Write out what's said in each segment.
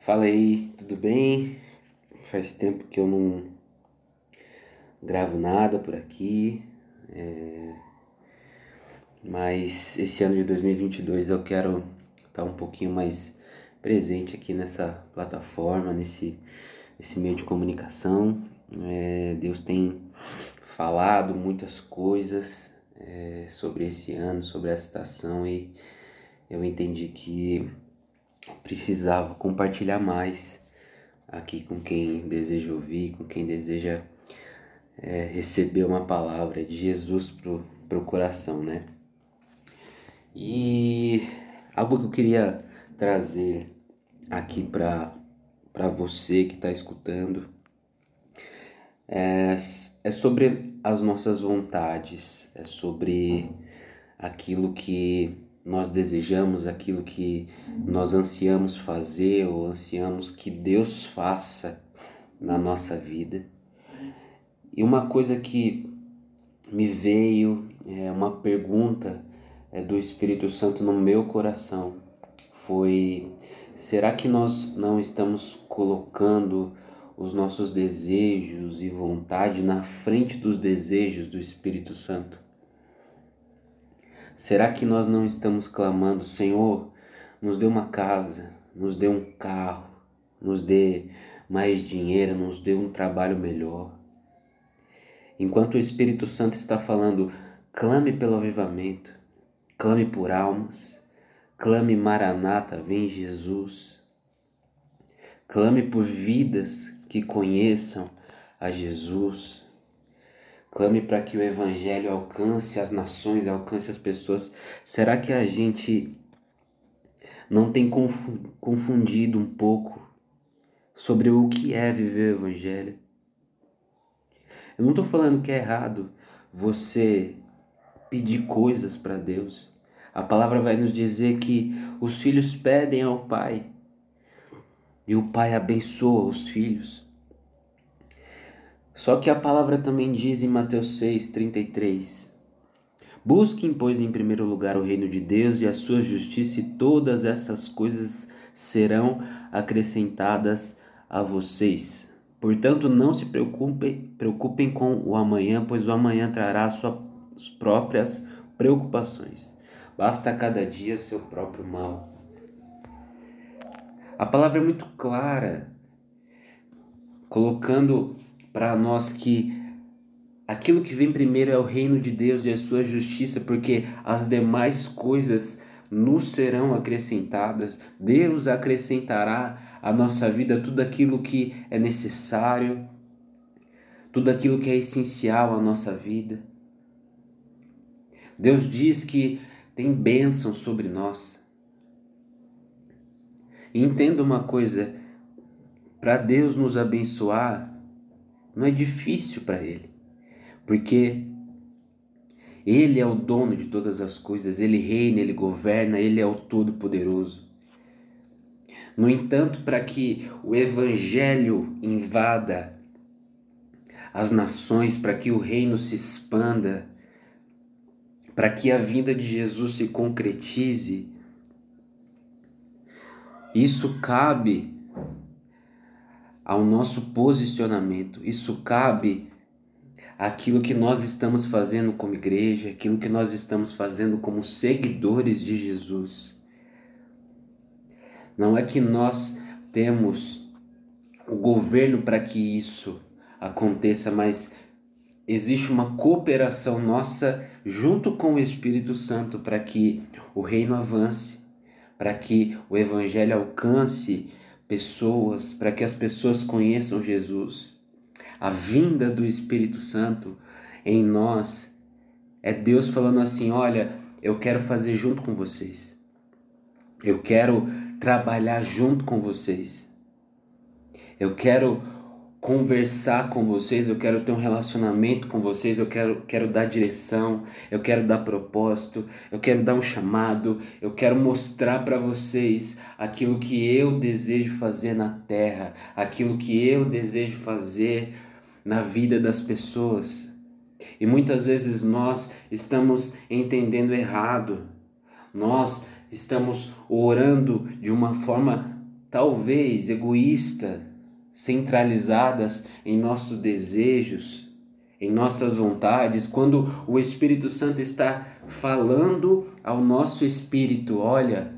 Fala aí, tudo bem? Faz tempo que eu não gravo nada por aqui, é... mas esse ano de 2022 eu quero estar um pouquinho mais presente aqui nessa plataforma, nesse, nesse meio de comunicação. É... Deus tem falado muitas coisas é, sobre esse ano, sobre essa estação e eu entendi que precisava compartilhar mais aqui com quem deseja ouvir, com quem deseja é, receber uma palavra de Jesus pro, pro coração, né? E algo que eu queria trazer aqui para você que está escutando é, é sobre as nossas vontades, é sobre aquilo que nós desejamos, aquilo que nós ansiamos fazer ou ansiamos que Deus faça na nossa vida. E uma coisa que me veio, é uma pergunta é, do Espírito Santo no meu coração foi: será que nós não estamos colocando os nossos desejos e vontade na frente dos desejos do Espírito Santo? Será que nós não estamos clamando, Senhor, nos dê uma casa, nos dê um carro, nos dê mais dinheiro, nos dê um trabalho melhor? Enquanto o Espírito Santo está falando, clame pelo avivamento, clame por almas, clame Maranata, vem Jesus. Clame por vidas que conheçam a Jesus. Clame para que o Evangelho alcance as nações, alcance as pessoas. Será que a gente não tem confundido um pouco sobre o que é viver o Evangelho? Eu não estou falando que é errado você pedir coisas para Deus. A palavra vai nos dizer que os filhos pedem ao Pai e o Pai abençoa os filhos. Só que a palavra também diz em Mateus 6:33: Busquem, pois, em primeiro lugar o reino de Deus e a sua justiça, e todas essas coisas serão acrescentadas a vocês. Portanto, não se preocupem, preocupem com o amanhã, pois o amanhã trará suas próprias preocupações. Basta cada dia seu próprio mal. A palavra é muito clara, colocando para nós que aquilo que vem primeiro é o reino de Deus e a sua justiça, porque as demais coisas nos serão acrescentadas. Deus acrescentará à nossa vida tudo aquilo que é necessário, tudo aquilo que é essencial à nossa vida. Deus diz que tem bênção sobre nós. Entenda uma coisa: para Deus nos abençoar, não é difícil para Ele, porque Ele é o dono de todas as coisas, Ele reina, Ele governa, Ele é o Todo-Poderoso. No entanto, para que o Evangelho invada as nações, para que o reino se expanda, para que a vinda de Jesus se concretize, isso cabe ao nosso posicionamento. Isso cabe àquilo que nós estamos fazendo como igreja, aquilo que nós estamos fazendo como seguidores de Jesus. Não é que nós temos o governo para que isso aconteça, mas existe uma cooperação nossa junto com o Espírito Santo para que o reino avance, para que o evangelho alcance pessoas, para que as pessoas conheçam Jesus. A vinda do Espírito Santo em nós é Deus falando assim: olha, eu quero fazer junto com vocês. Eu quero trabalhar junto com vocês. Eu quero conversar com vocês, eu quero ter um relacionamento com vocês, eu quero, quero dar direção, eu quero dar propósito, eu quero dar um chamado, eu quero mostrar para vocês aquilo que eu desejo fazer na terra, aquilo que eu desejo fazer na vida das pessoas. E muitas vezes nós estamos entendendo errado, nós estamos orando de uma forma talvez egoísta, centralizadas em nossos desejos, em nossas vontades, quando o Espírito Santo está falando ao nosso espírito, olha,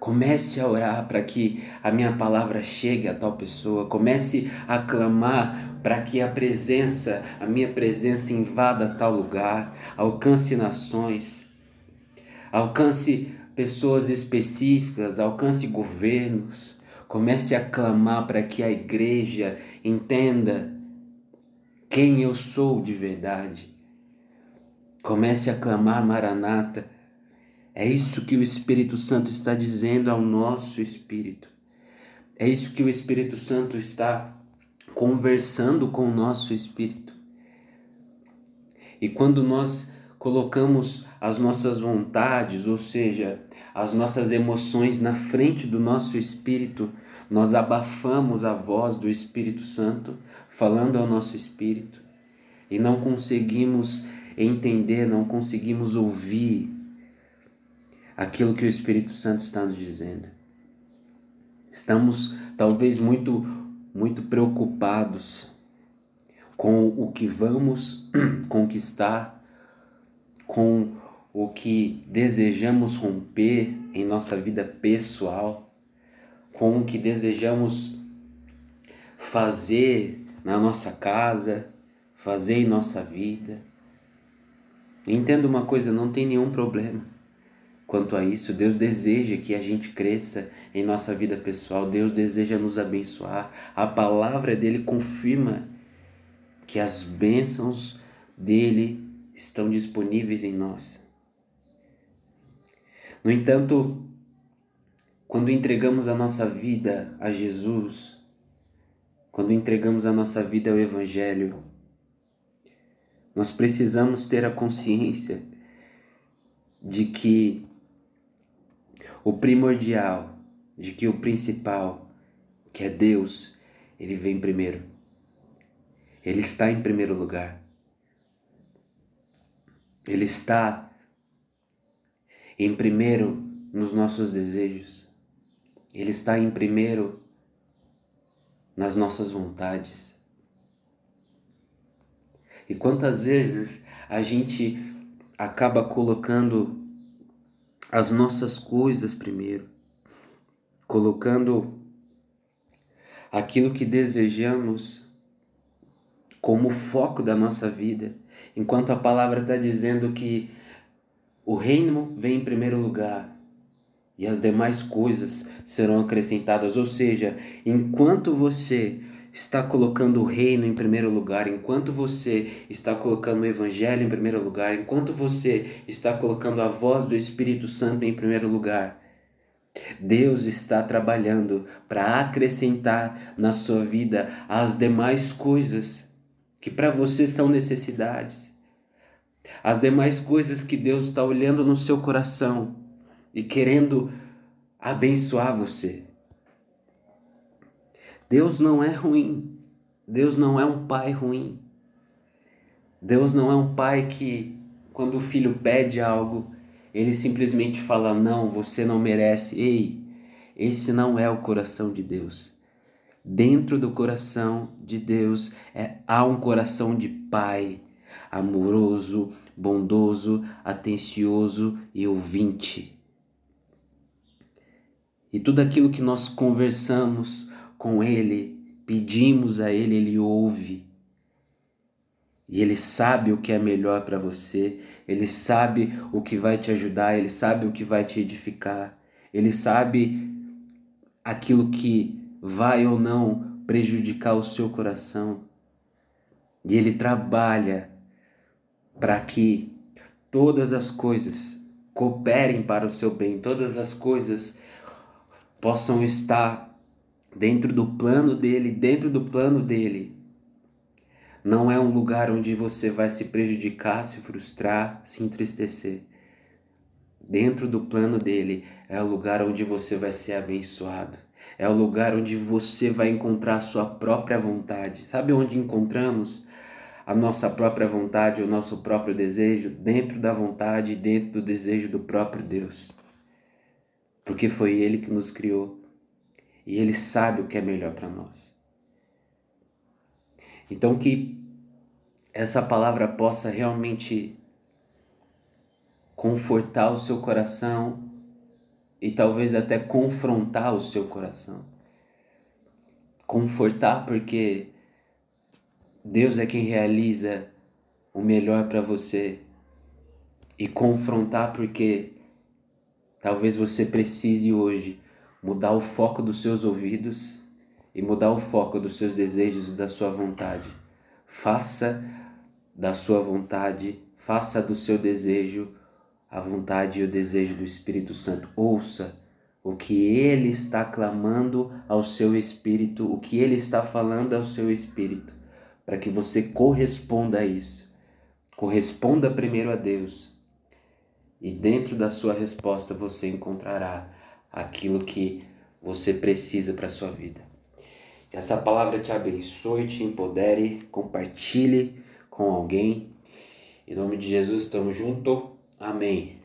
comece a orar para que a minha palavra chegue a tal pessoa, comece a clamar para que a presença, a minha presença invada tal lugar, alcance nações, alcance pessoas específicas, alcance governos. Comece a clamar para que a igreja entenda quem eu sou de verdade. Comece a clamar Maranata. É isso que o Espírito Santo está dizendo ao nosso espírito. É isso que o Espírito Santo está conversando com o nosso espírito. E quando nós colocamos as nossas vontades, ou seja, as nossas emoções na frente do nosso espírito, nós abafamos a voz do Espírito Santo falando ao nosso espírito e não conseguimos entender, não conseguimos ouvir aquilo que o Espírito Santo está nos dizendo. Estamos talvez muito muito preocupados com o que vamos conquistar, com o que desejamos romper em nossa vida pessoal com o que desejamos fazer na nossa casa, fazer em nossa vida. Entenda uma coisa, não tem nenhum problema quanto a isso. Deus deseja que a gente cresça em nossa vida pessoal. Deus deseja nos abençoar. A palavra dele confirma que as bênçãos dele estão disponíveis em nós. No entanto, quando entregamos a nossa vida a Jesus, quando entregamos a nossa vida ao Evangelho, nós precisamos ter a consciência de que o primordial, de que o principal, que é Deus, ele vem primeiro. Ele está em primeiro lugar. Ele está em primeiro nos nossos desejos. Ele está em primeiro nas nossas vontades. E quantas vezes a gente acaba colocando as nossas coisas primeiro, colocando aquilo que desejamos como foco da nossa vida, enquanto a palavra está dizendo que o reino vem em primeiro lugar e as demais coisas serão acrescentadas. Ou seja, enquanto você está colocando o reino em primeiro lugar, enquanto você está colocando o evangelho em primeiro lugar, enquanto você está colocando a voz do Espírito Santo em primeiro lugar, Deus está trabalhando para acrescentar na sua vida as demais coisas que para você são necessidades. As demais coisas que Deus está olhando no seu coração e querendo abençoar você. Deus não é ruim. Deus não é um pai ruim. Deus não é um pai que, quando o filho pede algo, ele simplesmente fala: Não, você não merece. Ei, esse não é o coração de Deus. Dentro do coração de Deus é, há um coração de pai, amoroso, bondoso, atencioso e ouvinte. E tudo aquilo que nós conversamos com Ele, pedimos a Ele, Ele ouve. E Ele sabe o que é melhor para você, Ele sabe o que vai te ajudar, Ele sabe o que vai te edificar, Ele sabe aquilo que vai ou não prejudicar o seu coração. E Ele trabalha para que todas as coisas cooperem para o seu bem, todas as coisas possam estar dentro do plano dele, dentro do plano dele. Não é um lugar onde você vai se prejudicar, se frustrar, se entristecer. Dentro do plano dele é o lugar onde você vai ser abençoado. É o lugar onde você vai encontrar a sua própria vontade. Sabe onde encontramos a nossa própria vontade, o nosso próprio desejo? Dentro da vontade, dentro do desejo do próprio Deus porque foi Ele que nos criou. e Ele sabe o que é melhor para nós. Então, que essa palavra possa realmente confortar o seu coração e talvez até confrontar o seu coração. Confortar porque Deus é quem realiza o melhor para você e confrontar porque talvez você precise hoje mudar o foco dos seus ouvidos e mudar o foco dos seus desejos e da sua vontade. Faça da sua vontade, faça do seu desejo a vontade e o desejo do Espírito Santo. Ouça o que ele está clamando ao seu espírito, o que ele está falando ao seu espírito, para que você corresponda a isso. Corresponda primeiro a Deus. E dentro da sua resposta você encontrará aquilo que você precisa para a sua vida. Que essa palavra te abençoe, te empodere, compartilhe com alguém. Em nome de Jesus, estamos juntos. Amém.